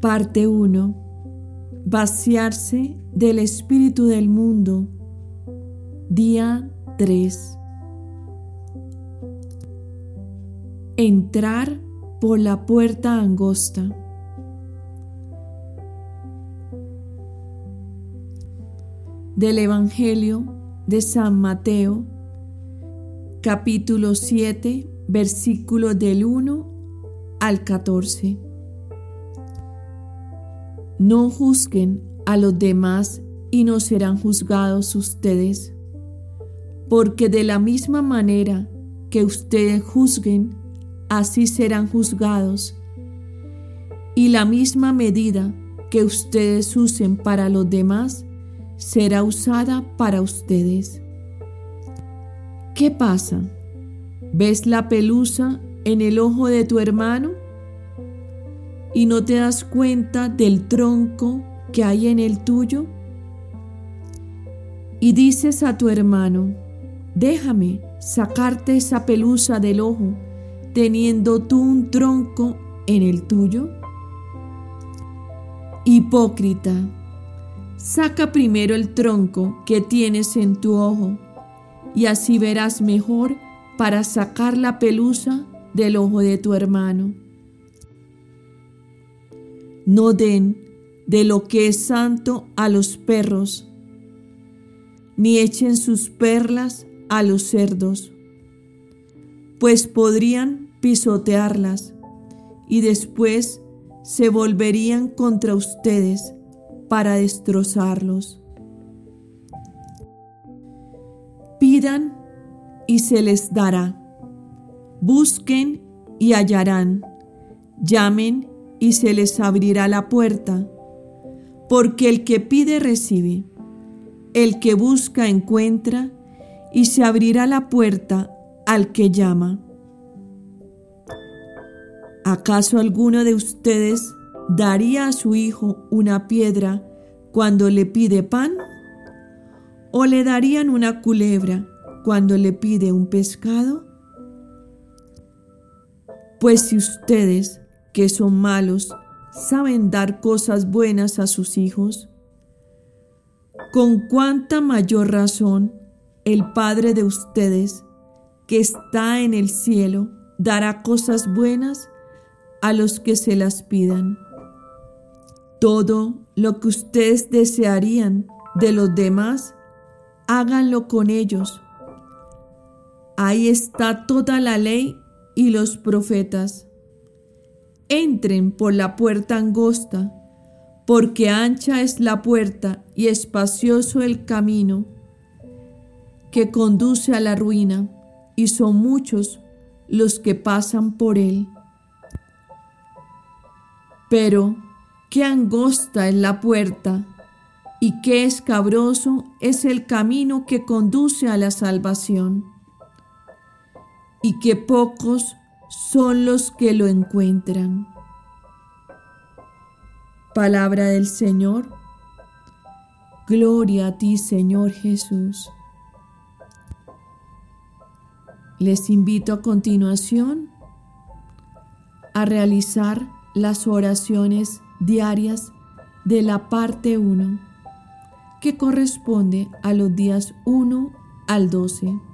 Parte 1. Vaciarse del espíritu del mundo. Día 3. Entrar por la puerta angosta. Del Evangelio de San Mateo, capítulo 7, versículos del 1 al 14. No juzguen a los demás y no serán juzgados ustedes, porque de la misma manera que ustedes juzguen, así serán juzgados. Y la misma medida que ustedes usen para los demás será usada para ustedes. ¿Qué pasa? ¿Ves la pelusa en el ojo de tu hermano y no te das cuenta del tronco que hay en el tuyo? Y dices a tu hermano, déjame sacarte esa pelusa del ojo teniendo tú un tronco en el tuyo? Hipócrita, saca primero el tronco que tienes en tu ojo y así verás mejor para sacar la pelusa del ojo de tu hermano. No den de lo que es santo a los perros, ni echen sus perlas a los cerdos pues podrían pisotearlas y después se volverían contra ustedes para destrozarlos. Pidan y se les dará. Busquen y hallarán. Llamen y se les abrirá la puerta. Porque el que pide recibe. El que busca encuentra y se abrirá la puerta al que llama. ¿Acaso alguno de ustedes daría a su hijo una piedra cuando le pide pan? ¿O le darían una culebra cuando le pide un pescado? Pues si ustedes, que son malos, saben dar cosas buenas a sus hijos, con cuánta mayor razón el Padre de ustedes que está en el cielo dará cosas buenas a los que se las pidan. Todo lo que ustedes desearían de los demás, háganlo con ellos. Ahí está toda la ley y los profetas. Entren por la puerta angosta, porque ancha es la puerta y espacioso el camino que conduce a la ruina y son muchos los que pasan por él. Pero qué angosta es la puerta y qué escabroso es el camino que conduce a la salvación, y qué pocos son los que lo encuentran. Palabra del Señor. Gloria a ti, Señor Jesús. Les invito a continuación a realizar las oraciones diarias de la parte 1, que corresponde a los días 1 al 12.